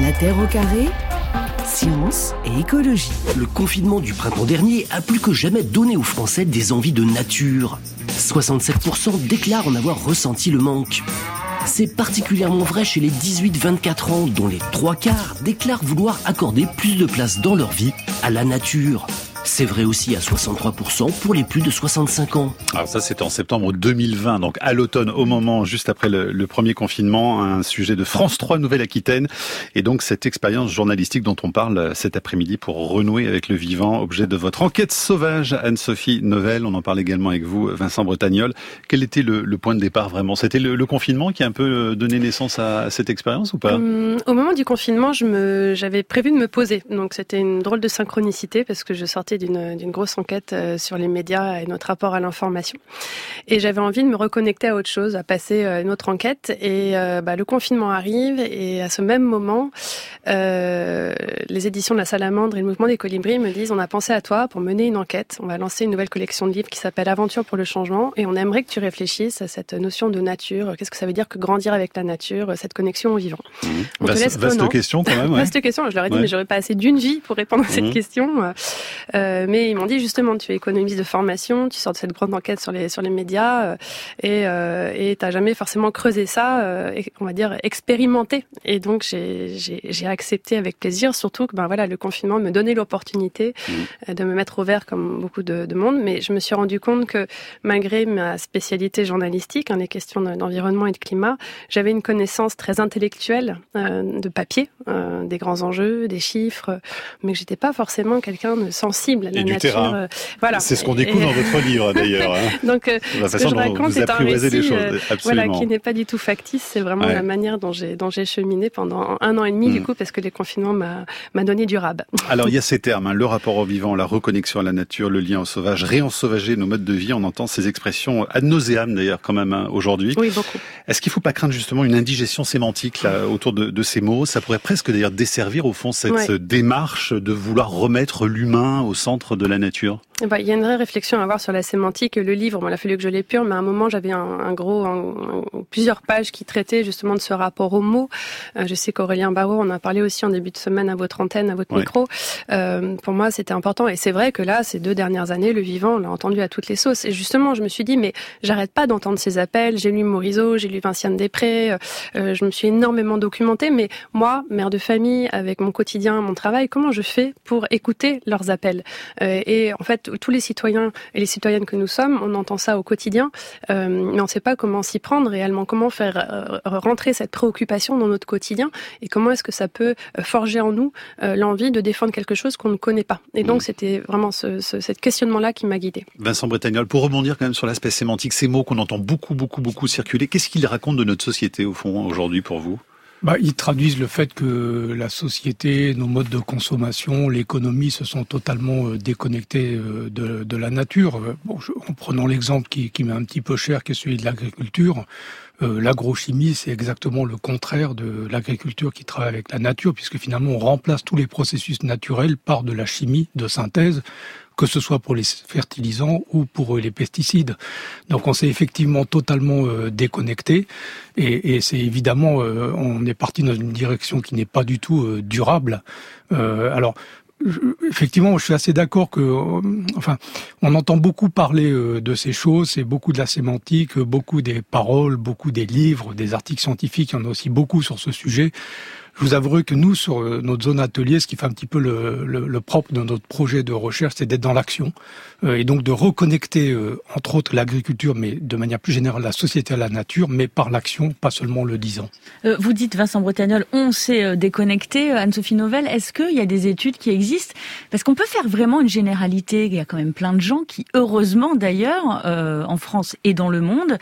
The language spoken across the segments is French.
La Terre au carré Science et écologie. Le confinement du printemps dernier a plus que jamais donné aux Français des envies de nature. 67% déclarent en avoir ressenti le manque. C'est particulièrement vrai chez les 18-24 ans, dont les trois quarts déclarent vouloir accorder plus de place dans leur vie à la nature. C'est vrai aussi à 63% pour les plus de 65 ans. Alors ça, c'était en septembre 2020, donc à l'automne, au moment juste après le, premier confinement, un sujet de France 3 Nouvelle-Aquitaine, et donc cette expérience journalistique dont on parle cet après-midi pour renouer avec le vivant, objet de votre enquête sauvage, Anne-Sophie Novelle. On en parle également avec vous, Vincent Bretagnol. Quel était le, point de départ vraiment? C'était le, confinement qui a un peu donné naissance à cette expérience ou pas? Hum, Au moment du confinement, j'avais prévu de me poser, donc c'était une drôle de synchronicité parce que je sortais d'une grosse enquête euh, sur les médias et notre rapport à l'information. Et j'avais envie de me reconnecter à autre chose, à passer euh, une autre enquête. Et euh, bah, le confinement arrive et à ce même moment, euh, les éditions de la Salamandre et le mouvement des Colibris me disent on a pensé à toi pour mener une enquête. On va lancer une nouvelle collection de livres qui s'appelle Aventure pour le changement et on aimerait que tu réfléchisses à cette notion de nature. Qu'est-ce que ça veut dire que grandir avec la nature, cette connexion au vivant? Mmh. On vaste, te laisse vaste question quand même. Ouais. vaste question. Je leur ai dit mais j'aurais pas assez d'une vie pour répondre à cette mmh. question. Euh, mais ils m'ont dit justement, tu es économiste de formation, tu sors de cette grande enquête sur les sur les médias euh, et euh, et t'as jamais forcément creusé ça, euh, on va dire expérimenté. Et donc j'ai accepté avec plaisir, surtout que ben voilà le confinement me donnait l'opportunité mmh. de me mettre au vert comme beaucoup de, de, monde. Mais je me suis rendu compte que malgré ma spécialité journalistique, hein, les questions d'environnement et de climat, j'avais une connaissance très intellectuelle de papier, des grands enjeux, des chiffres, mais que j'étais pas forcément quelqu'un de sensible et du terrain. Euh, voilà. C'est ce qu'on découvre dans votre livre d'ailleurs. Hein. Donc, euh, ce que je raconte, c'est un récit euh, voilà, qui n'est pas du tout factice. C'est vraiment la manière dont j'ai dont j'ai cheminé pendant un an et demi du hmm. coup, parce que les confinements m'a donné du rab. Alors il y a ces termes, hein, le rapport au vivant, la reconnexion à la nature, le lien au sauvage, réensauvager nos modes de vie. On entend ces expressions ad nauseam d'ailleurs quand même hein, aujourd'hui. Oui, beaucoup. Est-ce qu'il ne faut pas craindre justement une indigestion sémantique là, autour de, de, ces mots? Ça pourrait presque d'ailleurs desservir au fond cette démarche de vouloir remettre l'humain au centre de la nature eh ben, il y a une vraie réflexion à avoir sur la sémantique. Le livre, il a fallu que je l'épure, mais à un moment, j'avais un, gros, plusieurs pages qui traitaient justement de ce rapport aux mots. Euh, je sais qu'Aurélien Barraud en a parlé aussi en début de semaine à votre antenne, à votre micro. Euh, pour moi, c'était important. Et c'est vrai que là, ces deux dernières années, le vivant, on l'a entendu à toutes les sauces. Et justement, je me suis dit, mais j'arrête pas d'entendre ces appels. J'ai lu Morisot, j'ai lu Vinciane Després, euh, je me suis énormément documentée. Mais moi, mère de famille, avec mon quotidien, mon travail, comment je fais pour écouter leurs appels? Et en fait, tous les citoyens et les citoyennes que nous sommes, on entend ça au quotidien, euh, mais on ne sait pas comment s'y prendre réellement, comment faire euh, rentrer cette préoccupation dans notre quotidien et comment est-ce que ça peut euh, forger en nous l'envie de défendre quelque chose qu'on ne connaît pas. Et donc, mmh. c'était vraiment ce, ce, questionnement-là qui m'a guidé. Vincent Bretagnol, pour rebondir quand même sur l'aspect sémantique, ces mots qu'on entend beaucoup, beaucoup, beaucoup circuler, qu'est-ce qu'ils racontent de notre société au fond aujourd'hui pour vous? Bah, ils traduisent le fait que la société, nos modes de consommation, l'économie se sont totalement euh, déconnectés euh, de, la nature. Bon, en prenant l'exemple qui, qui m'est un petit peu cher, qui est celui de l'agriculture, euh, l'agrochimie, c'est exactement le contraire de l'agriculture qui travaille avec la nature, puisque finalement on remplace tous les processus naturels par de la chimie de synthèse que ce soit pour les fertilisants ou pour euh, les pesticides. Donc on s'est effectivement totalement euh, déconnecté et, et c'est évidemment euh, on est parti dans une direction qui n'est pas du tout durable. alors effectivement, je suis assez d'accord que, enfin, on entend beaucoup parler de ces choses, c'est beaucoup de la sémantique, beaucoup des paroles, beaucoup des livres, des articles scientifiques, il y en a aussi beaucoup sur ce sujet. Je vous avouerai que nous, sur euh, notre zone atelier, ce qui fait un petit peu le, le, le propre de notre projet de recherche, c'est d'être dans l'action euh, et donc de reconnecter, euh, entre autres, l'agriculture, mais de manière plus générale, la société à la nature, mais par l'action, pas seulement le disant. vous dites, Vincent Bretagnol, on s'est déconnecté. Anne-Sophie Novelle, est-ce qu'il y a des études qui existent? Parce qu'on peut faire vraiment une généralité. Il y a quand même plein de gens qui, heureusement d'ailleurs, en France et dans le monde,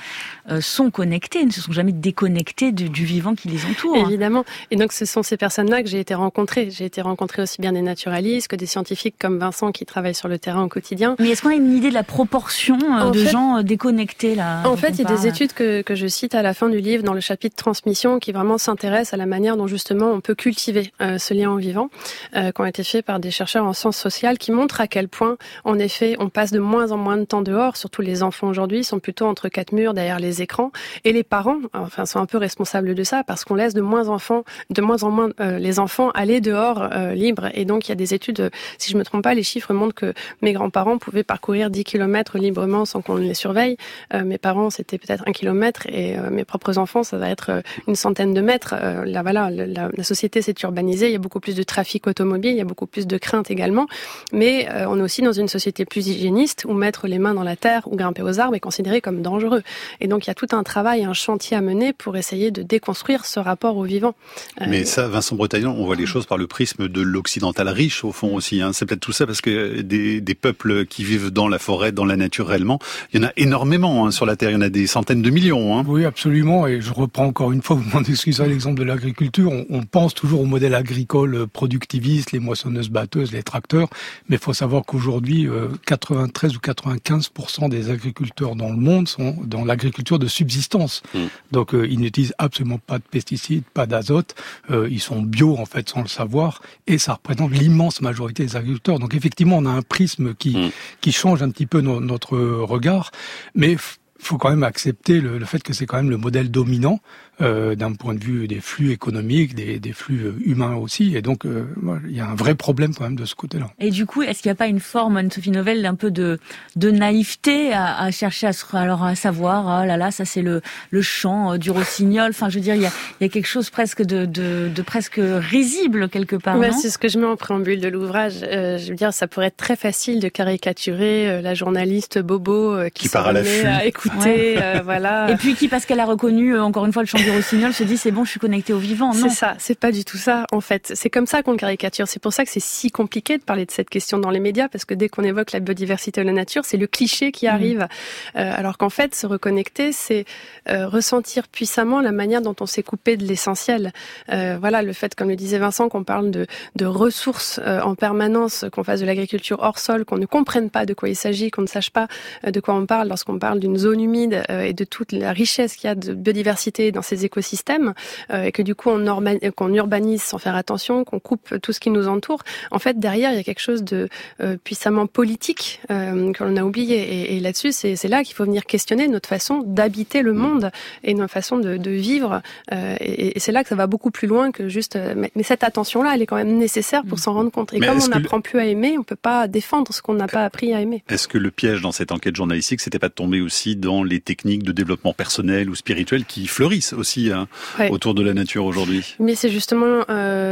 sont connectés, ne se sont jamais déconnectés du, du vivant qui les entoure. Évidemment. Et donc ce sont ces personnes-là que j'ai été rencontrées. J'ai été rencontrée aussi bien des naturalistes que des scientifiques comme Vincent qui travaillent sur le terrain au quotidien. Mais est-ce qu'on a une idée de la proportion euh, de gens euh, déconnectés là En fait, il y a des études que, que je cite à la fin du livre dans le chapitre transmission qui vraiment s'intéressent à la manière dont justement on peut cultiver euh, ce lien au vivant, euh, qui ont été faits par des chercheurs en sciences sociales qui montrent à quel point, en effet, on passe de moins en moins de temps dehors. Surtout les enfants aujourd'hui sont plutôt entre quatre murs derrière les écrans et les parents, enfin, sont un peu responsables de ça parce qu'on laisse de moins enfants, de moins en moins les enfants aller dehors libres. Et donc, il y a des études, si je me trompe pas, les chiffres montrent que mes grands-parents pouvaient parcourir 10 km librement sans qu'on les surveille. mes parents, c'était peut-être un kilomètre et mes propres enfants, ça va être une centaine de mètres. là, voilà, la, la société s'est urbanisée, il y a beaucoup plus de trafic automobile, il y a beaucoup plus de craintes également. Mais on est aussi dans une société plus hygiéniste où mettre les mains dans la terre ou grimper aux arbres est considéré comme dangereux. Et donc il y a tout un travail, un chantier à mener pour essayer de déconstruire ce rapport au vivant. Euh, Mais ça, Vincent Bretagnant, on voit les choses par le prisme de l'occidental riche au fond aussi. Hein. C'est peut-être tout ça parce que des, des, peuples qui vivent dans la forêt, dans la nature réellement, il y en a énormément hein, sur la terre. Il y en a des centaines de millions. Hein. Oui, absolument. Et je reprends encore une fois, vous m'en excusez l'exemple de l'agriculture. On, on, pense toujours au modèle agricole productiviste, les moissonneuses batteuses, les tracteurs. Mais il faut savoir qu'aujourd'hui, 93 euh, ou 95 des agriculteurs dans le monde sont dans l'agriculture de subsistance. Mm. Donc euh, ils n'utilisent absolument pas de pesticides, pas d'azote. Euh, ils sont bio en fait sans le savoir et ça représente l'immense majorité des agriculteurs. Donc effectivement on a un prisme qui mm. qui change un petit peu notre regard, mais faut quand même accepter le, le fait que c'est quand même le modèle dominant euh, d'un point de vue des flux économiques, des, des flux euh, humains aussi. Et donc, euh, il y a un vrai problème quand même de ce côté-là. Et du coup, est-ce qu'il n'y a pas une forme, Anne-Sophie Novelle, d'un peu de, de naïveté à, à, chercher à, se, alors à savoir, ah là là, ça c'est le, le chant du rossignol. Enfin, je veux dire, il y a, il y a quelque chose presque de, de, de presque risible quelque part. Ouais, c'est ce que je mets en préambule de l'ouvrage. je veux dire, ça pourrait être très facile de caricaturer la journaliste Bobo qui, qui part à, à écouter, voilà. Et puis qui, parce qu'elle a reconnu encore une fois le chant rossignol se dit c'est bon, je suis connecté au vivant. C'est ça, c'est pas du tout ça en fait. C'est comme ça qu'on le caricature. C'est pour ça que c'est si compliqué de parler de cette question dans les médias parce que dès qu'on évoque la biodiversité ou la nature, c'est le cliché qui mmh. arrive. Euh, alors qu'en fait, se reconnecter, c'est euh, ressentir puissamment la manière dont on s'est coupé de l'essentiel. Euh, voilà, le fait, comme le disait Vincent, qu'on parle de, de ressources en permanence, qu'on fasse de l'agriculture hors sol, qu'on ne comprenne pas de quoi il s'agit, qu'on ne sache pas de quoi on parle lorsqu'on parle d'une zone humide et de toute la richesse qu'il y a de biodiversité dans ces écosystèmes euh, et que du coup on, qu'on urbanise sans faire attention, qu'on coupe tout ce qui nous entoure, en fait derrière il y a quelque chose de euh, puissamment politique euh, que l'on a oublié. Et, et là-dessus, c'est, là qu'il faut venir questionner notre façon d'habiter le monde et notre façon de, de vivre. et, et, c'est là que ça va beaucoup plus loin que juste. Mais, mais cette attention-là, elle est quand même nécessaire pour s'en rendre compte. Et comme on n'apprend plus à aimer, on peut pas défendre ce qu'on n'a pas appris à aimer. Est-ce que le piège dans cette enquête journalistique, c'était pas de tomber aussi dans les techniques de développement personnel ou spirituel qui fleurissent aussi Hein, autour de la nature aujourd'hui. Mais c'est justement,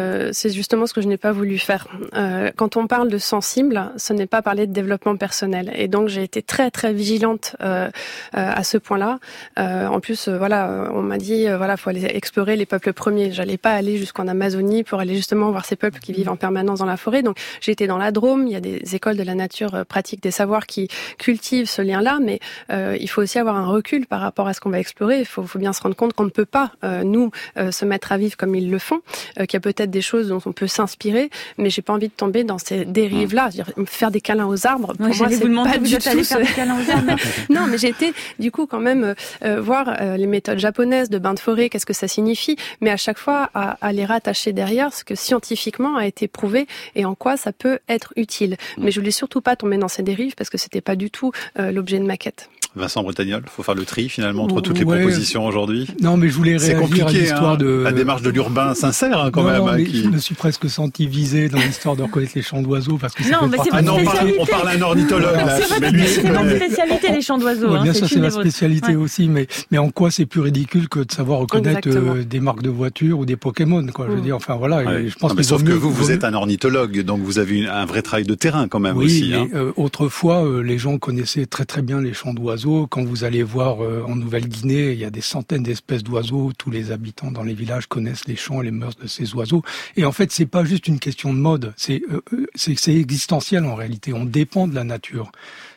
euh, c'est justement ce que je n'ai pas voulu faire. Euh, quand on parle de sensible, ce n'est pas parler de développement personnel. Et donc j'ai été très très vigilante euh, à ce point-là. en plus, voilà, on m'a dit, voilà, faut aller explorer les peuples premiers. J'allais pas aller jusqu'en Amazonie pour aller justement voir ces peuples qui vivent en permanence dans la forêt. Donc été dans la Drôme. Il y a des écoles de la nature pratique des savoirs qui cultivent ce lien-là, mais il faut aussi avoir un recul par rapport à ce qu'on va explorer. Il faut, faut bien se rendre compte qu'on ne peut pas nous se mettre à vivre comme ils le font, qu'il y a peut-être des choses dont on peut s'inspirer, mais j'ai pas envie de tomber dans ces dérives-là. Faire des câlins aux arbres, pour moi, c'est pas du tout. Faire des câlins aux arbres. non, mais j'ai été du coup quand même voir les méthodes japonaises de bain de forêt, qu'est-ce que ça signifie, mais à chaque fois à, à, les rattacher derrière ce que scientifiquement a été prouvé et en quoi ça peut être utile. Mais je voulais surtout pas tomber dans ces dérives parce que c'était pas du tout l'objet de ma quête. Vincent Bretagnol, faut faire le tri finalement entre toutes les propositions aujourd'hui. Non, mais je voulais réagir à l'histoire hein, de la démarche de l'urbain sincère hein, quand même. Non, hein, qui... Je me suis presque senti visé dans l'histoire de reconnaître les chants d'oiseaux parce que non, mais c'est ah, non, on parle à un ornithologue. C'est votre spécialité les chants d'oiseaux. Bien sûr, c'est ma spécialité aussi, mais mais en quoi c'est plus ridicule que de savoir reconnaître euh, des marques de voitures ou des Pokémon quoi. Je veux mm. dire, enfin voilà. Je pense que sauf que vous, vous êtes un ornithologue, donc vous avez un vrai travail de terrain quand même aussi. Oui, euh, autrefois, euh, les gens connaissaient très très bien les chants d'oiseaux. Quand vous allez voir euh, en Nouvelle-Guinée, il y a des centaines d'espèces d'oiseaux. Tous les habitants dans les villages connaissent les chants et les mœurs de ces oiseaux. Et en fait, c'est pas juste une question de mode. C'est euh, euh, c'est existentiel en réalité. On dépend de la nature.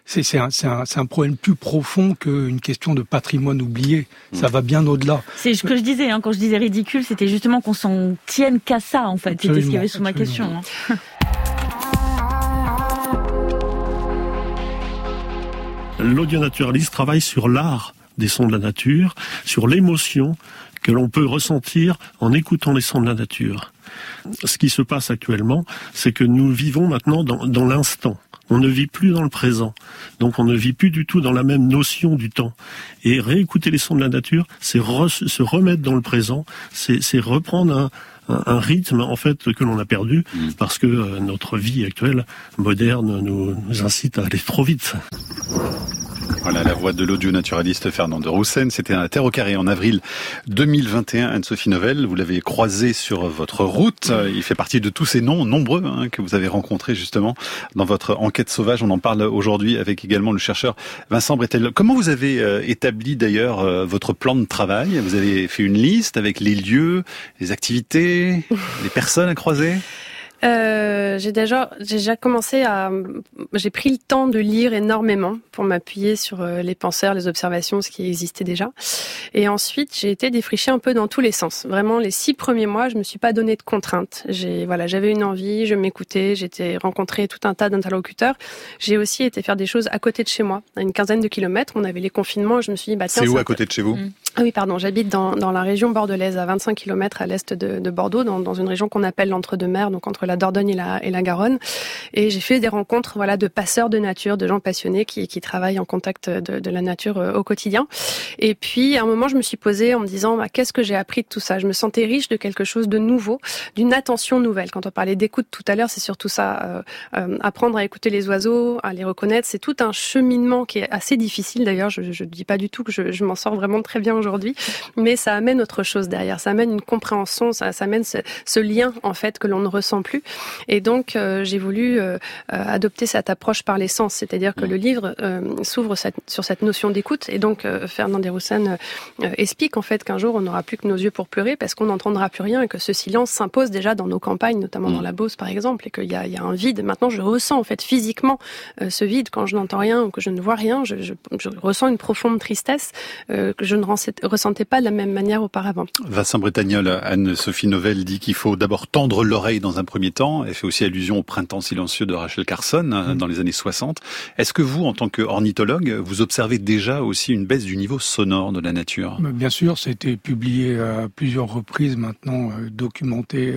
C'est un, un, un, problème plus profond qu'une question de patrimoine oublié. Ça va bien au-delà. C'est ce que je disais, hein, quand je disais ridicule, c'était justement qu'on s'en tienne qu'à ça, en fait. C'était ce qu'il y avait sous ma question. Hein. l'audio naturaliste travaille sur l'art des sons de la nature, sur l'émotion que l'on peut ressentir en écoutant les sons de la nature. Ce qui se passe actuellement, c'est que nous vivons maintenant dans, dans l'instant. On ne vit plus dans le présent. Donc on ne vit plus du tout dans la même notion du temps. Et réécouter les sons de la nature, c'est se remettre dans le présent, c'est reprendre un, un, rythme en fait que l'on a perdu mm. parce que notre vie actuelle moderne nous, nous incite à aller trop vite. Voilà la voix de l'audio-naturaliste Fernand de Roussen. C'était un terre au carré en avril 2021. Anne-Sophie Novelle, vous l'avez croisé sur votre route. Il fait partie de tous ces noms nombreux hein, que vous avez rencontrés justement dans votre enquête sauvage. On en parle aujourd'hui avec également le chercheur Vincent Bretel. Comment vous avez euh, établi d'ailleurs euh, votre plan de travail? Vous avez fait une liste avec les lieux, les activités, les personnes à croiser? Euh, j'ai déjà, j'ai déjà commencé à, j'ai pris le temps de lire énormément pour m'appuyer sur euh, les penseurs, les observations, ce qui existait déjà. Et ensuite, j'ai été défrichée un peu dans tous les sens. Vraiment, les six premiers mois, je me suis pas donné de contraintes. J'ai, voilà, j'avais une envie, je m'écoutais, j'étais rencontré tout un tas d'interlocuteurs. J'ai aussi été faire des choses à côté de chez moi, à une quinzaine de kilomètres. On avait les confinements. Je me suis dit, bah C'est où à côté de chez vous mm. Ah oui, pardon. J'habite dans, dans la région bordelaise, à 25 kilomètres à l'est de, de Bordeaux, dans, dans une région qu'on appelle l'entre-deux-mers, donc entre la Dordogne et la, et la Garonne. Et j'ai fait des rencontres voilà, de passeurs de nature, de gens passionnés qui, qui travaillent en contact de, de la nature euh, au quotidien. Et puis, à un moment, je me suis posée en me disant, bah, qu'est-ce que j'ai appris de tout ça? Je me sentais riche de quelque chose de nouveau, d'une attention nouvelle. Quand on parlait d'écoute tout à l'heure, c'est surtout ça. Euh, euh, apprendre à écouter les oiseaux, à les reconnaître, c'est tout un cheminement qui est assez difficile. D'ailleurs, je ne dis pas du tout que je, je m'en sors vraiment très bien aujourd'hui, mais ça amène autre chose derrière. Ça amène une compréhension, ça, ça amène ce, ce lien en fait que l'on ne ressent plus. Et donc, euh, j'ai voulu euh, euh, adopter cette approche par les sens, c'est-à-dire que mm. le livre s'ouvre sur cette notion d'écoute. Et donc, Fernand Desroussanes explique en fait qu'un jour, on n'aura plus que nos yeux pour pleurer parce qu'on n'entendra plus rien et que ce silence s'impose déjà dans nos campagnes, notamment dans mm. la Beauce par exemple, et qu'il y, y, a un vide. Maintenant, je ressens en fait physiquement ce vide quand je n'entends rien ou que je ne vois rien. Je, je, je ressens une profonde tristesse que je ne ressentais pas de la même manière auparavant. Vincent Bretagnol, Anne-Sophie Novelle dit qu'il faut d'abord tendre l'oreille dans un premier temps. Elle fait aussi allusion au printemps silencieux de Rachel Carson euh, mm. dans les années 60. Est-ce que vous, en tant qu'ornithologue, vous observez déjà aussi une baisse du niveau sonore de la nature? Bien sûr, c'était publié à plusieurs reprises maintenant, euh, documenté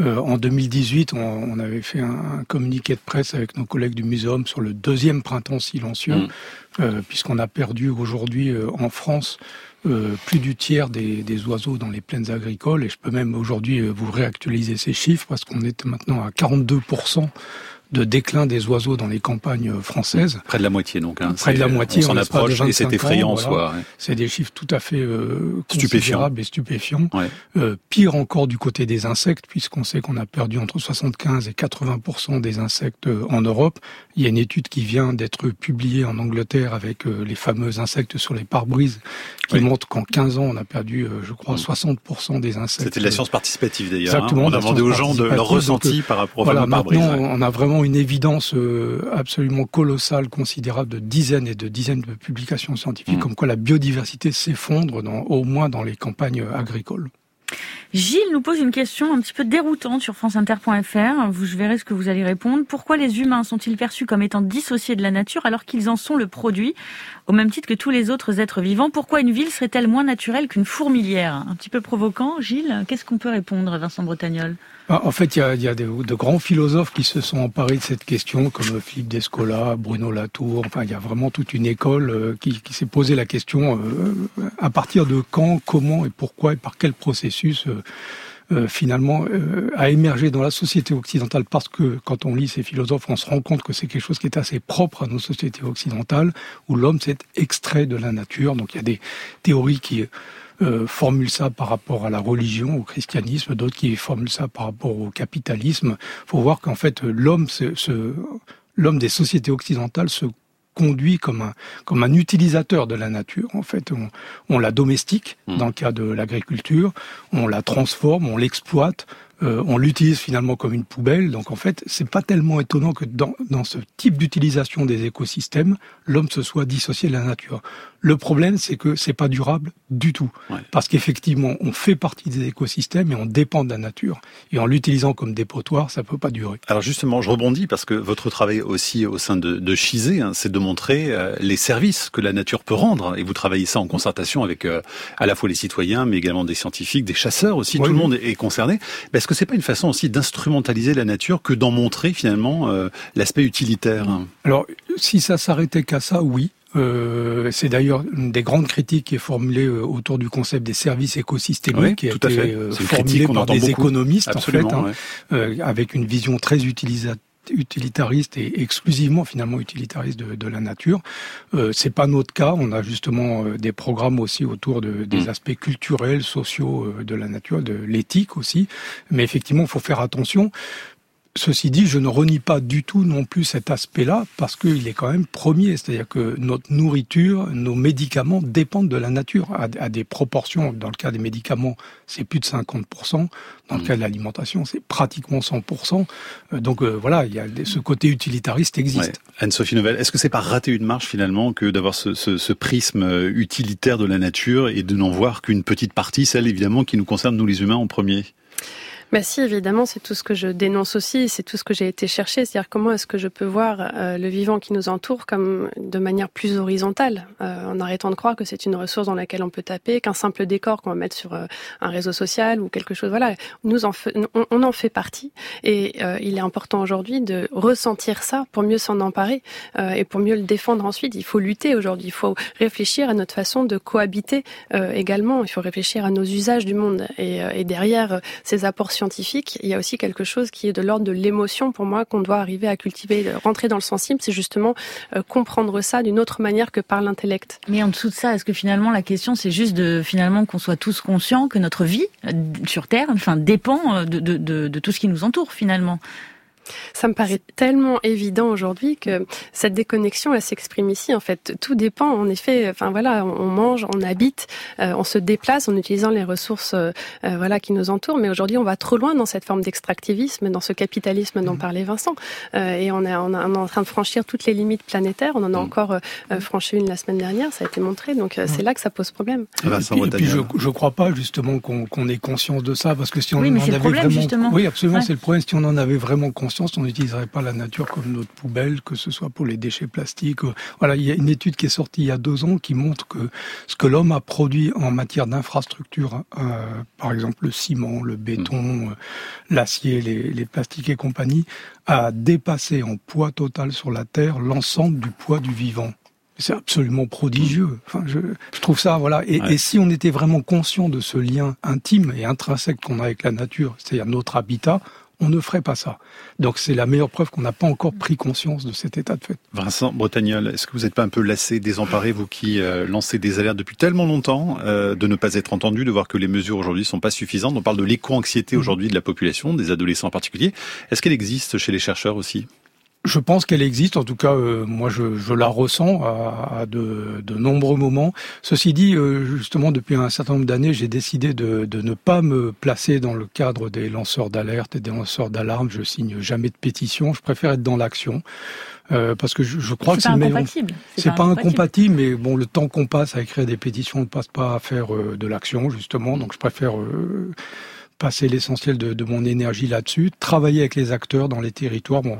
euh, en 2018, on, avait fait un, communiqué de presse avec nos collègues du muséum sur le deuxième printemps silencieux, mm. puisqu'on a perdu aujourd'hui en France euh, plus du tiers des, des, oiseaux dans les plaines agricoles, et je peux même aujourd'hui euh, vous réactualiser ces chiffres, parce qu'on est maintenant à 42% de déclin des oiseaux dans les campagnes françaises. Près de la moitié donc. Hein. Près de la moitié. On s'en approche et c'est effrayant en soi. C'est des chiffres tout à fait euh, considérables et stupéfiants. Euh, pire encore du côté des insectes, puisqu'on sait qu'on a perdu entre 75 et 80% des insectes euh, en Europe. Il y a une étude qui vient d'être publiée en Angleterre avec euh, les fameux insectes sur les pare-brises, qui montre qu'en 15 ans, on a perdu, euh, je crois, 60% des insectes. C'était de la science participative d'ailleurs. Hein. On a demandé aux gens de leur ressenti par rapport voilà, au pare-brise. Maintenant, on a vraiment une évidence euh, absolument colossale, considérable de dizaines et de dizaines de publications scientifiques, mm. comme quoi la biodiversité s'effondre au moins dans les campagnes agricoles. Gilles nous pose une question un petit peu déroutante sur franceinter.fr. Vous, je verrai ce que vous allez répondre. Pourquoi les humains sont-ils perçus comme étant dissociés de la nature alors qu'ils en sont le produit, au même titre que tous les autres êtres vivants Pourquoi une ville serait-elle moins naturelle qu'une fourmilière? Un petit peu provocant, Gilles. Qu'est-ce qu'on peut répondre, Vincent Bretagnol? Ah, en fait, il y a, de, grands philosophes qui se sont emparés de cette question, comme Philippe Descola, Bruno Latour. Enfin, il y a vraiment toute une école euh, qui, s'est posé la question euh, à partir de quand, comment et pourquoi et par quel processus. Euh, euh finalement a émergé dans la société occidentale parce que quand on lit ces philosophes, on se rend compte que c'est quelque chose qui est assez propre à nos sociétés occidentales, où l'homme s'est extrait de la nature. Donc il y a des théories qui euh, formulent ça par rapport à la religion, au christianisme, d'autres qui formulent ça par rapport au capitalisme. Il faut voir qu'en fait, l'homme, l'homme des sociétés occidentales se conduit comme un, comme un utilisateur de la nature. En fait, on, on la domestique mmh. dans le cas de l'agriculture, on la transforme, on l'exploite, euh, on l'utilise finalement comme une poubelle. Donc en fait, c'est pas tellement étonnant que dans, dans ce type d'utilisation des écosystèmes, l'homme se soit dissocié de la nature. Le problème, c'est que c'est pas durable du tout, parce qu'effectivement, on fait partie des écosystèmes et on dépend de la nature. Et en l'utilisant comme dépotoir, ça peut pas durer. Alors justement, je rebondis parce que votre travail aussi au sein de, de Chizé, hein, c'est de montrer euh, les services que la nature peut rendre. Et vous travaillez ça en concertation avec euh, à la fois les citoyens, mais également des scientifiques, des chasseurs aussi. tout le monde est, concerné. Que c'est pas une façon aussi d'instrumentaliser la nature que d'en montrer finalement euh, l'aspect utilitaire? Alors, si ça s'arrêtait qu'à ça, oui. Euh, c'est d'ailleurs une des grandes critiques qui est formulée euh, autour du concept des services écosystémiques, qui a été formulée par des économistes en fait, hein, avec une vision très utilitariste et exclusivement finalement utilitariste de, de la nature. Euh, c'est pas notre cas. On a justement des programmes aussi autour de, des mm. aspects culturels, sociaux de la nature, de l'éthique aussi. Mais effectivement, il faut faire attention. Ceci dit, je ne renie pas du tout non plus cet aspect-là parce qu'il est quand même premier, c'est-à-dire que notre nourriture, nos médicaments dépendent de la nature à, des proportions. Dans le cas des médicaments, c'est plus de 50%. Dans le mmh. cas de l'alimentation, c'est pratiquement 100%. Euh, donc euh, voilà, il y a ce côté utilitariste existe. Anne-Sophie Novelle, est-ce que c'est pas rater une marche finalement que d'avoir ce, ce, ce, prisme euh, utilitaire de la nature et de n'en voir qu'une petite partie, celle évidemment qui nous concerne nous les humains en premier? Bah si, évidemment, c'est tout ce que je dénonce aussi, c'est tout ce que j'ai été chercher, c'est-à-dire comment est-ce que je peux voir euh, le vivant qui nous entoure comme de manière plus horizontale, euh, en arrêtant de croire que c'est une ressource dans laquelle on peut taper, qu'un simple décor qu'on va mettre sur euh, un réseau social ou quelque chose. Voilà, nous en on, on, en fait partie, et il est important aujourd'hui de ressentir ça pour mieux s'en emparer et pour mieux le défendre ensuite. Il faut lutter aujourd'hui, il faut réfléchir à notre façon de cohabiter également. Il faut réfléchir à nos usages du monde et, et derrière ces apports scientifique, il y a aussi quelque chose qui est de l'ordre de l'émotion pour moi qu'on doit arriver à cultiver, rentrer dans le sensible, c'est justement euh, comprendre ça d'une autre manière que par l'intellect. Mais en dessous de ça, est-ce que finalement la question c'est juste de finalement qu'on soit tous conscients que notre vie euh, sur Terre, enfin dépend euh, de, tout ce qui nous entoure finalement? Ça me paraît tellement évident aujourd'hui que cette déconnexion, elle s'exprime ici. En fait, tout dépend. En effet, enfin voilà, on mange, on habite, euh, on se déplace en utilisant les ressources, euh, euh, voilà, qui nous entourent. Mais aujourd'hui, on va trop loin dans cette forme d'extractivisme, dans ce capitalisme dont mmh. parlait Vincent. et on est, on, est en train de franchir toutes les limites planétaires. On en a mmh. encore franchi une la semaine dernière. Ça a été montré. Donc mmh. c'est là que ça pose problème. Et puis, je, ne crois pas justement qu'on ait conscience de ça, parce que si on en avait vraiment, oui, absolument, c'est le problème. Si on en avait vraiment conscience on n'utiliserait pas la nature comme notre poubelle, que ce soit pour les déchets plastiques. Voilà, il y a une étude qui est sortie il y a deux ans qui montre que ce que l'homme a produit en matière d'infrastructure, euh, par exemple le ciment, le béton, mmh. euh, l'acier, les, plastiques et compagnie, a dépassé en poids total sur la Terre l'ensemble du poids du vivant. C'est absolument prodigieux. Enfin, je, trouve ça, voilà. Et, et, si on était vraiment conscient de ce lien intime et intrinsèque qu'on a avec la nature, c'est-à-dire notre habitat, on ne ferait pas ça. Donc c'est la meilleure preuve qu'on n'a pas encore pris conscience de cet état de fait. Vincent Bretagnol, est-ce que vous n'êtes pas un peu lassé, désemparé, vous qui euh, lancez des alertes depuis tellement longtemps, euh, de ne pas être entendu, de voir que les mesures aujourd'hui sont pas suffisantes? On parle de l'éco-anxiété aujourd'hui de la population, des adolescents en particulier. Est-ce qu'elle existe chez les chercheurs aussi? Je pense qu'elle existe, en tout cas, euh, moi je, je, la ressens à, de, de, nombreux moments. Ceci dit, euh, justement, depuis un certain nombre d'années, j'ai décidé de, de, ne pas me placer dans le cadre des lanceurs d'alerte et des lanceurs d'alarme. Je signe jamais de pétition. Je préfère être dans l'action. Euh, parce que je, je crois que c'est incompatible. C'est pas, incompatible, mais bon, le temps qu'on passe à écrire des pétitions, on ne passe pas à faire de l'action justement. Donc, je préfère passer l'essentiel de, mon énergie là-dessus, travailler avec les acteurs dans les territoires. Bon,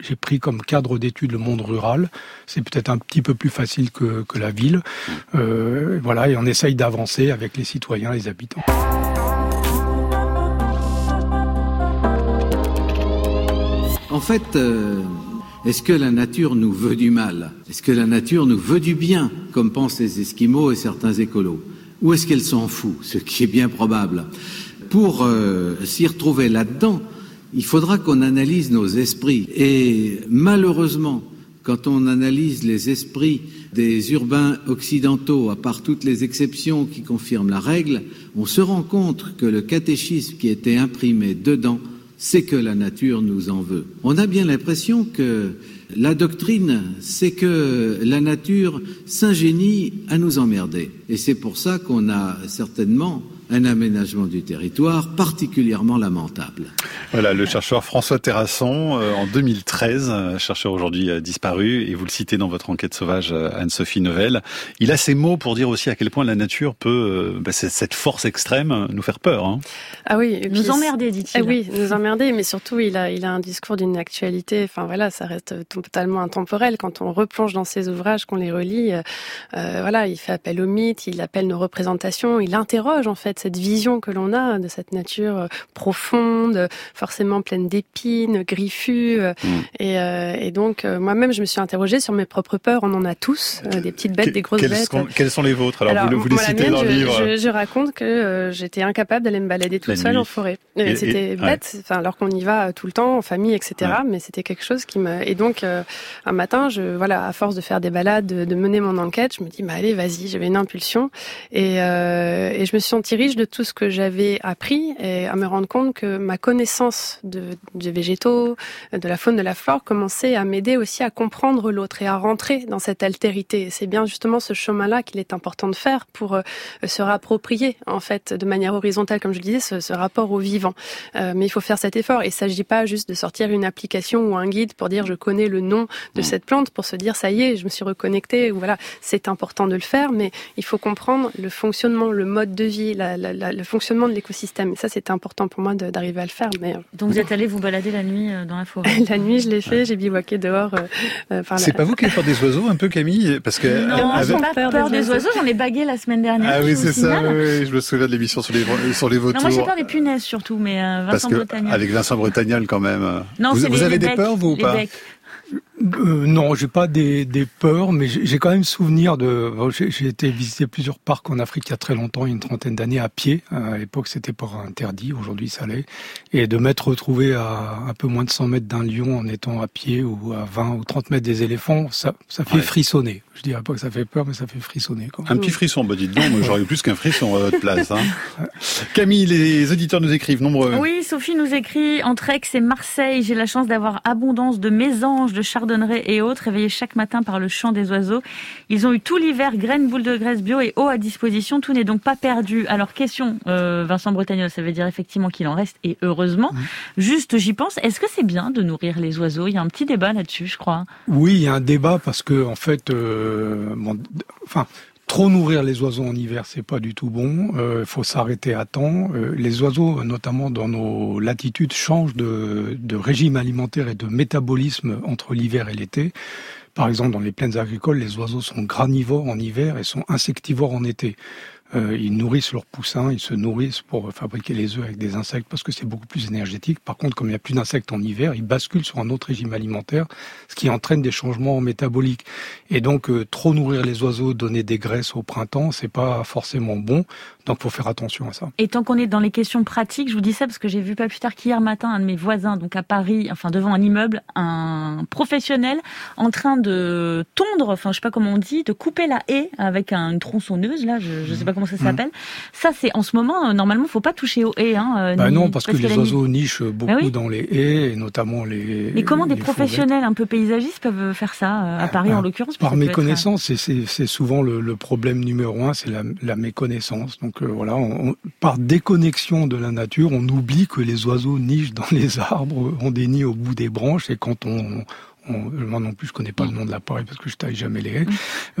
j'ai pris comme cadre d'étude le monde rural. C'est peut-être un petit peu plus facile que, que la ville. Euh, voilà, et on essaye d'avancer avec les citoyens, les habitants. En fait, euh, est-ce que la nature nous veut du mal? Est-ce que la nature nous veut du bien, comme pensent les Esquimaux et certains écolos? Ou est-ce qu'elle s'en fout, ce qui est bien probable? Pour euh, s'y retrouver là-dedans, il faudra qu'on analyse nos esprits. Et malheureusement, quand on analyse les esprits des urbains occidentaux, à part toutes les exceptions qui confirment la règle, on se rend compte que le catéchisme qui était imprimé dedans, c'est que la nature nous en veut. On a bien l'impression que la doctrine, c'est que la nature s'ingénie à nous emmerder. Et c'est pour ça qu'on a certainement un aménagement du territoire particulièrement lamentable. Voilà, le chercheur François Terrasson, euh, en 2013, euh, chercheur aujourd'hui euh, disparu, et vous le citez dans votre enquête sauvage, Anne-Sophie Novelle. Il a ces mots pour dire aussi à quel point la nature peut, bah, cette force extrême, nous faire peur. Hein. Ah oui, nous emmerder, dit-il. Ah oui, nous emmerder, mais surtout il a, il a un discours d'une actualité. Enfin voilà, ça reste totalement intemporel quand on replonge dans ses ouvrages, qu'on les relit. voilà, il fait appel aux mythes, il appelle nos représentations, il interroge en fait fait cette vision que l'on a de cette nature profonde, forcément pleine d'épines, griffues. Mm. Et, et, donc moi-même, je me suis interrogée sur mes propres peurs. On en a tous, des petites bêtes, des grosses bêtes. Sont, quelles sont les vôtres? Alors, vous, vous les citez dans le livre. Je, je, raconte que j'étais incapable d'aller me balader toute seule en forêt. C'était bête, enfin, alors qu'on y va tout le temps en famille, etc. Mais c'était quelque chose qui me. Et donc un matin, je voilà, à force de faire des balades, de, mener mon enquête, je me dis bah allez, vas-y, j'avais une impulsion et, euh, et je me suis sentie riche de tout ce que j'avais appris et à me rendre compte que ma connaissance de, des végétaux, de la faune, de la flore commençait à m'aider aussi à comprendre l'autre et à rentrer dans cette altérité. C'est bien justement ce chemin-là qu'il est important de faire pour euh, se rapproprier en fait de manière horizontale, comme je le disais, ce, ce rapport au vivant. Euh, mais il faut faire cet effort. Il s'agit pas juste de sortir une application ou un guide pour dire je connais le nom de mmh. cette plante pour se dire ça y est, je me suis reconnecté. Voilà, c'est important de le faire, mais il faut comprendre le fonctionnement, le mode de vie, la, la, la, le fonctionnement de l'écosystème. Et ça, c'était important pour moi d'arriver à le faire. Mais euh, donc vous êtes allé vous balader la nuit euh, dans la forêt. la nuit, je l'ai fait. J'ai bivouaqué dehors. Euh, c'est pas vous qui avez peur des oiseaux, un peu Camille, parce que non, avec... pas peur, des, oiseaux. J'en ai bagué la semaine dernière. Ah oui, c'est ça. Oui, je me souviens de l'émission sur les sur les vautours. Non, moi j'ai peur des punaises surtout, mais Vincent Bretagnol. Avec Vincent Bretagnol quand même. Non, vous, vous avez des peurs vous ou pas? Euh, non, j'ai pas des, des peurs, mais j'ai quand même souvenir de. J'ai été visiter plusieurs parcs en Afrique il y a très longtemps, une trentaine d'années à pied. À l'époque, c'était pas interdit. Aujourd'hui, ça l'est. Et de m'être retrouvé à un peu moins de 100 mètres d'un lion en étant à pied ou à 20 ou 30 mètres des éléphants, ça, ça fait frissonner. Je dirais pas que ça fait peur, mais ça fait frissonner. Quoi. Un petit frisson, bah dites donc, j'aurais eu plus qu'un frisson à votre place. Hein. Camille, les auditeurs nous écrivent nombreux. Oui, Sophie nous écrit entre Aix et Marseille. J'ai la chance d'avoir abondance de mésanges, de chardonneret et autres, réveillés chaque matin par le chant des oiseaux. Ils ont eu tout l'hiver graines, boules de graisse bio et eau à disposition. Tout n'est donc pas perdu. Alors question, euh, Vincent Bretagnol, ça veut dire effectivement qu'il en reste et heureusement. Juste, j'y pense. Est-ce que c'est bien de nourrir les oiseaux? Il y a un petit débat là-dessus, je crois. Oui, il y a un débat parce que en fait. Euh, euh, enfin, Trop nourrir les oiseaux en hiver, c'est pas du tout bon. Il euh, faut s'arrêter à temps. Euh, les oiseaux, notamment dans nos latitudes, changent de, de, régime alimentaire et de métabolisme entre l'hiver et l'été. Par exemple, dans les plaines agricoles, les oiseaux sont granivores en hiver et sont insectivores en été. Euh, ils nourrissent leurs poussins, ils se nourrissent pour fabriquer les œufs avec des insectes parce que c'est beaucoup plus énergétique. Par contre, comme il n'y a plus d'insectes en hiver, ils basculent sur un autre régime alimentaire, ce qui entraîne des changements métaboliques. Et donc, euh, trop nourrir les oiseaux, donner des graisses au printemps, c'est pas forcément bon. Donc, faut faire attention à ça. Et tant qu'on est dans les questions pratiques, je vous dis ça parce que j'ai vu pas plus tard qu'hier matin un de mes voisins, donc à Paris, enfin devant un immeuble, un professionnel en train de tondre, enfin je sais pas comment on dit, de couper la haie avec une tronçonneuse. Là, je, je sais pas comment ça s'appelle. Ça, c'est en ce moment, euh, normalement, faut pas toucher aux haies. Hein, euh, bah non, parce, que, les oiseaux nichent beaucoup bah dans les haies, et notamment les. Mais comment des professionnels un peu paysagistes peuvent faire ça euh, à Paris, en l'occurrence Par méconnaissance, c'est souvent le, problème numéro un, c'est la, méconnaissance. Donc voilà, par déconnexion de la nature, on oublie que les oiseaux nichent dans les arbres, ont des nids au bout des branches, et quand on, moi non plus je connais pas le nom de l'appareil parce que je taille jamais les haies. Mm.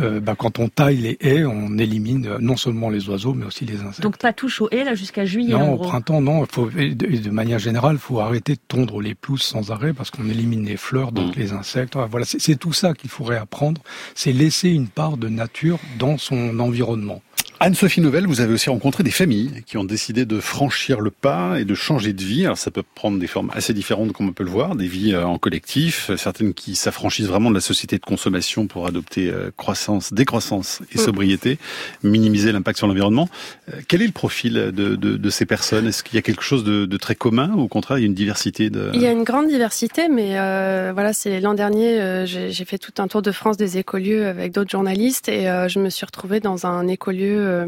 Euh, bah, quand on taille les haies, on élimine euh, non seulement les oiseaux mais aussi les insectes. Donc pas touche aux haies là jusqu'à juillet. Non, au printemps non. Faut, de, de, manière générale, faut arrêter de tondre les pelouses sans arrêt parce qu'on élimine les fleurs, donc mm. les insectes. Voilà, c'est tout ça qu'il faudrait apprendre. C'est laisser une part de nature dans son environnement. Anne-Sophie Nouvelle, vous avez aussi rencontré des familles qui ont décidé de franchir le pas et de changer de vie. Alors ça peut prendre des formes assez différentes comme on peut le voir, des vies euh, en collectif, certaines qui s'affranchissent vraiment de la société de consommation pour adopter euh, croissance, décroissance et mm. sobriété, minimiser l'impact sur l'environnement. Euh, quel est le profil de, de, de ces personnes? Est-ce qu'il y a quelque chose de, de, très commun ou au contraire il y a une diversité de... Il y a une grande diversité, mais euh, voilà, c'est l'an dernier, j'ai fait tout un tour de France des écolieux avec d'autres journalistes et je me suis retrouvée dans un écolieu euh,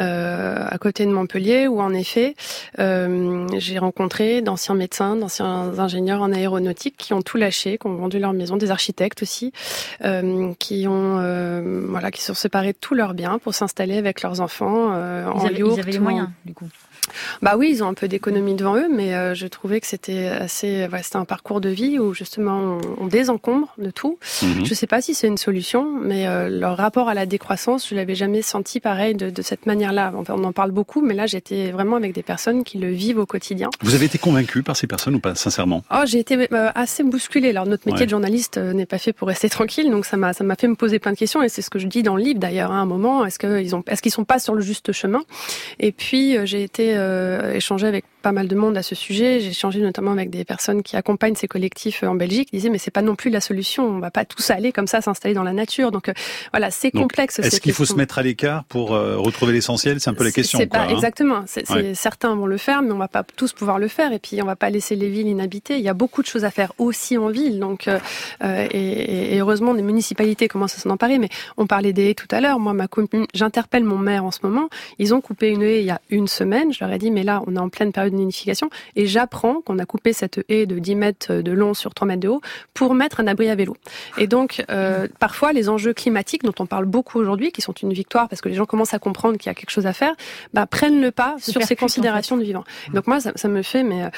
euh, à côté de Montpellier où en effet euh, j'ai rencontré d'anciens médecins, d'anciens ingénieurs en aéronautique qui ont tout lâché, qui ont vendu leur maison, des architectes aussi, qui ont voilà qui se sont séparés de tous leurs biens pour s'installer avec leurs enfants en ils avaient, Ils avaient les moyens du coup. bah oui, ils ont un peu d'économie devant eux, mais euh, je trouvais que c'était assez, ouais, c'était un parcours de vie où justement on, désencombre de tout. Mhm. Je sais pas si c'est une solution, mais euh, leur rapport à la décroissance, je l'avais jamais senti pareil de, de cette manière-là. Enfin, on en parle beaucoup, mais là j'étais vraiment avec des personnes qui le vivent au quotidien. Vous avez été convaincu par ces personnes ou pas, sincèrement? Oh, j'ai été euh, assez bousculée. Alors notre métier de journaliste n'est pas fait pour rester tranquille, donc ça m'a fait me poser plein de questions et c'est ce que je dis dans le livre d'ailleurs. Hein, à un moment, est-ce qu'ils qu'ils sont pas sur le juste chemin? Et puis j'ai été euh, échangé avec pas mal de monde à ce sujet. J'ai échangé notamment avec des personnes qui accompagnent ces collectifs en Belgique. Ils disaient mais c'est pas non plus la solution. On va pas tous aller comme ça s'installer dans la nature. Donc euh, voilà, c'est complexe. Est-ce qu'il faut se mettre à l'écart pour euh, retrouver l'essentiel? C'est un peu la question. Pas hein. exactement. Certains vont le faire, mais on va pas tous pouvoir le faire. Et puis on va pas laisser les villes inhabitées. Il y a beaucoup de choses à faire aussi en ville. Donc euh, et, et, heureusement des municipalités commencent à s'en emparer. Mais on parlait des haies tout à l'heure. Moi, ma j'interpelle mon maire en ce moment. Ils ont coupé une haie il y a une semaine. Je leur ai dit mais là on est en pleine période d'unification et j'apprends qu'on a coupé cette haie de 10 mètres de long sur 3 mètres de haut pour mettre un abri à vélo. Et donc, euh, parfois, les enjeux climatiques dont on parle beaucoup aujourd'hui, qui sont une victoire parce que les gens commencent à comprendre qu'il y a quelque chose à faire, bah, prennent le pas sur ces considérations de vivant. Donc moi, ça, ça me fait mais euh,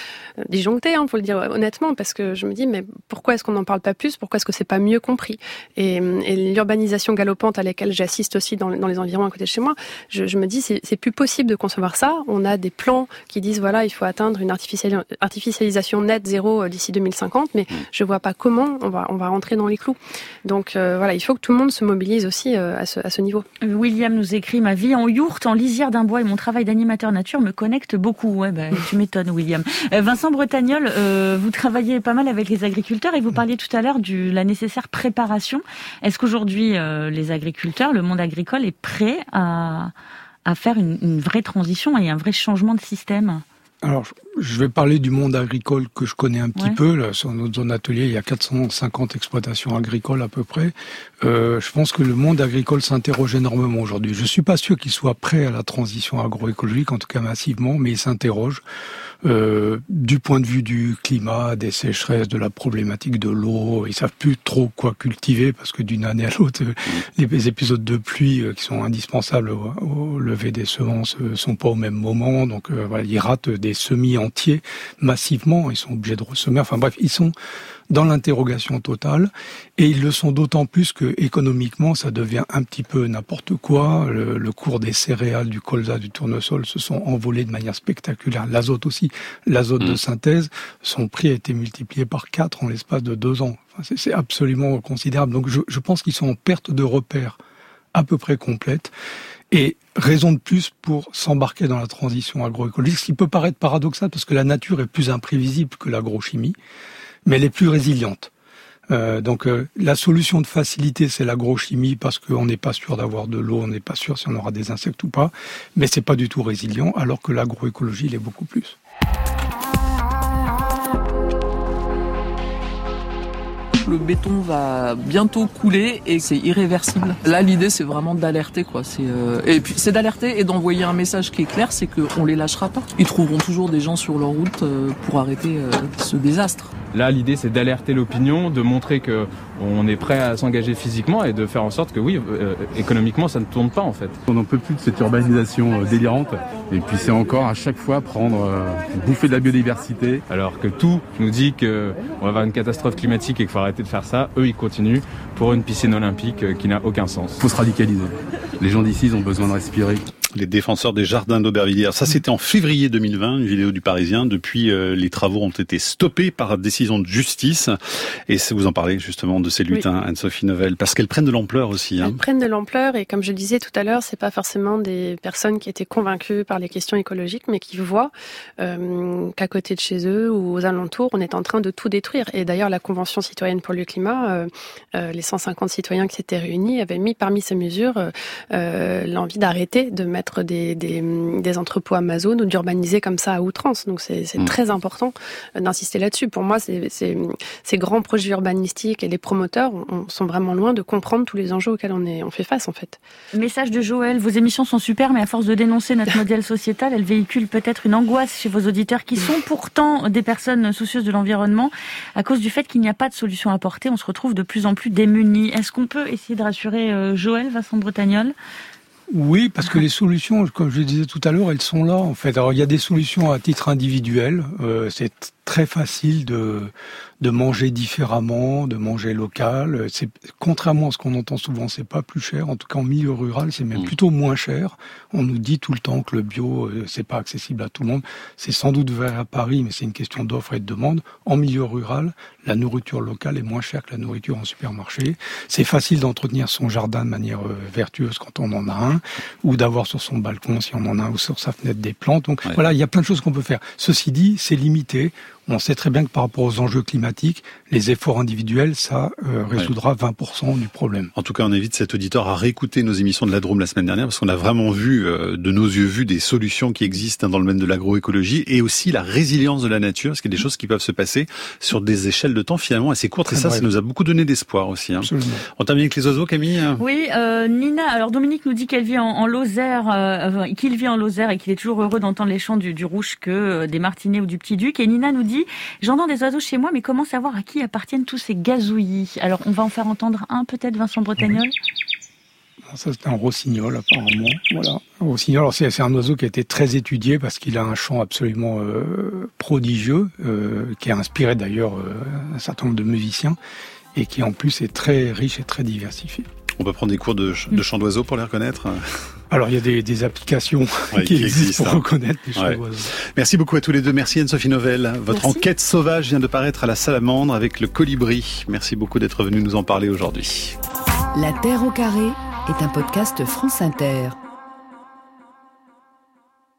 disjoncter, hein, faut le dire honnêtement, parce que je me dis mais pourquoi est-ce qu'on n'en parle pas plus? Pourquoi est-ce que c'est pas mieux compris? Et, et l'urbanisation galopante à laquelle j'assiste aussi dans, dans, les environs à côté de chez moi, je, je me dis c'est plus possible de concevoir ça. On a des plans qui disent voilà il faut atteindre une artificialisation nette zéro euh, d'ici 2050, mais mm. je vois pas comment on va on va rentrer dans les clous. Donc euh, voilà, il faut que tout le monde se mobilise aussi euh, à, ce, à ce niveau. William nous écrit ma vie en yourte, en lisière d'un bois et mon travail d'animateur nature me connecte beaucoup. Ouais, bah, tu m'étonnes, William. Vincent Bretagnol, vous travaillez pas mal avec les agriculteurs et vous parliez tout à l'heure de la nécessaire préparation. Est-ce qu'aujourd'hui les agriculteurs, le monde agricole est prêt à à faire une, une vraie transition et un vrai changement de système? Alors, je vais parler du monde agricole que je connais un petit peu. Là, sur notre zone atelier, il y a 450 exploitations agricoles à peu près. Euh, je pense que le monde agricole s'interroge énormément aujourd'hui. Je suis pas sûr qu'il soit prêt à la transition agroécologique, en tout cas massivement, mais il s'interroge. Euh, du point de vue du climat, des sécheresses, de la problématique de l'eau. Ils savent plus trop quoi cultiver parce que d'une année à l'autre, les épisodes de pluie euh, qui sont indispensables au, lever des semences euh, sont pas au même moment. Donc voilà, ils ratent des semis massivement. Ils sont obligés de ressemer. Enfin bref, ils sont dans l'interrogation totale. Et ils le sont d'autant plus que économiquement, ça devient un petit peu n'importe quoi. Le, cours des céréales, du colza, du tournesol se sont envolés de manière spectaculaire. L'azote aussi, l'azote de mm. synthèse, son prix a été multiplié par 4 en l'espace de deux ans. Enfin, c'est absolument considérable. Donc je, je pense qu'ils sont en perte de repères à peu près complète. Et raison de plus pour s'embarquer dans la transition agroécologique, ce qui peut paraître paradoxal parce que la nature est plus imprévisible que l'agrochimie mais elle est plus résiliente. Euh, donc euh, la solution de facilité, c'est l'agrochimie parce qu'on n'est pas sûr d'avoir de l'eau, on n'est pas sûr si on aura des insectes ou pas, mais c'est pas du tout résilient, alors que l'agroécologie l'est beaucoup plus. Le béton va bientôt couler et c'est irréversible. Là, l'idée, c'est vraiment d'alerter, quoi. C'est euh, et puis c'est d'alerter et d'envoyer un message qui est clair, c'est qu'on les lâchera pas. Ils trouveront toujours des gens sur leur route pour arrêter ce désastre. Là, l'idée, c'est d'alerter l'opinion, de montrer que on est prêt à s'engager physiquement et de faire en sorte que oui, euh, économiquement, ça ne tourne pas en fait. On n'en peut plus de cette urbanisation euh, délirante. Et puis c'est encore à chaque fois prendre, euh, bouffer de la biodiversité. Alors que tout nous dit qu'on va avoir une catastrophe climatique et qu'il faut arrêter de faire ça, eux, ils continuent pour une piscine olympique qui n'a aucun sens. Il faut se radicaliser. Les gens d'ici, ils ont besoin de respirer les défenseurs des jardins d'Aubervilliers. Ça, c'était en février 2020, une vidéo du Parisien. Depuis, euh, les travaux ont été stoppés par décision de justice. Et vous en parlez justement de ces lutins, Anne-Sophie Novelle, parce qu'elles prennent de l'ampleur aussi. Hein. Elles prennent de l'ampleur et comme je le disais tout à l'heure, c'est pas forcément des personnes qui étaient convaincues par les questions écologiques, mais qui voient euh, qu'à côté de chez eux ou aux alentours, on est en train de tout détruire. Et d'ailleurs, la Convention citoyenne pour le climat, euh, euh les 150 citoyens qui s'étaient réunis avaient mis parmi ces mesures euh, l'envie d'arrêter de mettre mettre des, des, des entrepôts Amazon ou d'urbaniser comme ça à outrance. Donc c'est mm. très important d'insister là-dessus. Pour moi, c'est ces grands projets urbanistiques et les promoteurs on, sont vraiment loin de comprendre tous les enjeux auxquels on, est, on fait face en fait. Message de Joël, vos émissions sont super, mais à force de dénoncer notre modèle sociétal, elles véhiculent peut-être une angoisse chez vos auditeurs qui sont pourtant des personnes soucieuses de l'environnement. À cause du fait qu'il n'y a pas de solution apportée, on se retrouve de plus en plus démunis. Est-ce qu'on peut essayer de rassurer euh, Joël, Vincent Bretagnol? Oui, parce que les solutions, comme je le disais tout à l'heure, elles sont là en fait. Alors il y a des solutions à titre individuel. Euh, c'est très facile de de manger différemment, de manger local. C'est contrairement à ce qu'on entend souvent, c'est pas plus cher. En tout cas, en milieu rural, c'est même mm. plutôt moins cher. On nous dit tout le temps que le bio, euh, c'est pas accessible à tout le monde. C'est sans doute vrai à Paris, mais c'est une question d'offre et de demande. En milieu rural, la nourriture locale est moins chère que la nourriture en supermarché. C'est facile d'entretenir son jardin de manière euh, vertueuse quand on en a un, ou d'avoir sur son balcon si on en a un, ou sur sa fenêtre des plantes. Donc voilà, il y a plein de choses qu'on peut faire. Ceci dit, c'est limité. On sait très bien que par rapport aux enjeux climatiques, les efforts individuels, ça euh, résoudra 20% du problème. En tout cas, on invite cet auditeur à réécouter nos émissions de la Drôme la semaine dernière, parce qu'on a vraiment vu, euh, de nos yeux vus, des solutions qui existent dans le domaine de l'agroécologie, et aussi la résilience de la nature, parce qu'il y a des choses qui peuvent se passer sur des échelles de temps finalement assez courtes, et ça, ça nous a beaucoup donné d'espoir aussi. Hein. On termine avec les oiseaux, Camille Oui, euh, Nina, alors Dominique nous dit qu'elle vit en, Lozère, euh, qu'il vit en Lozère et qu'il est toujours heureux d'entendre les chants du, du rouge que des martinets ou du petit duc, et Nina nous dit j'entends des oiseaux chez moi, mais comment savoir à qui appartiennent tous ces gazouillis? Alors, on va en faire entendre un, peut-être, Vincent Bretagnol ça, c'est un rossignol, apparemment. Voilà. C'est un oiseau qui a été très étudié parce qu'il a un chant absolument euh, prodigieux, euh, qui a inspiré d'ailleurs euh, un certain nombre de musiciens et qui en plus est très riche et très diversifié. On peut prendre des cours de, de chant d'oiseaux pour les reconnaître alors il y a des, des applications qui, existent, pour hein. reconnaître les ouais. Merci beaucoup à tous les deux. Merci Anne-Sophie Novelle. Votre enquête sauvage vient de paraître à la Salamandre avec le colibri. Merci beaucoup d'être venu nous en parler aujourd'hui. La Terre au carré est un podcast France Inter.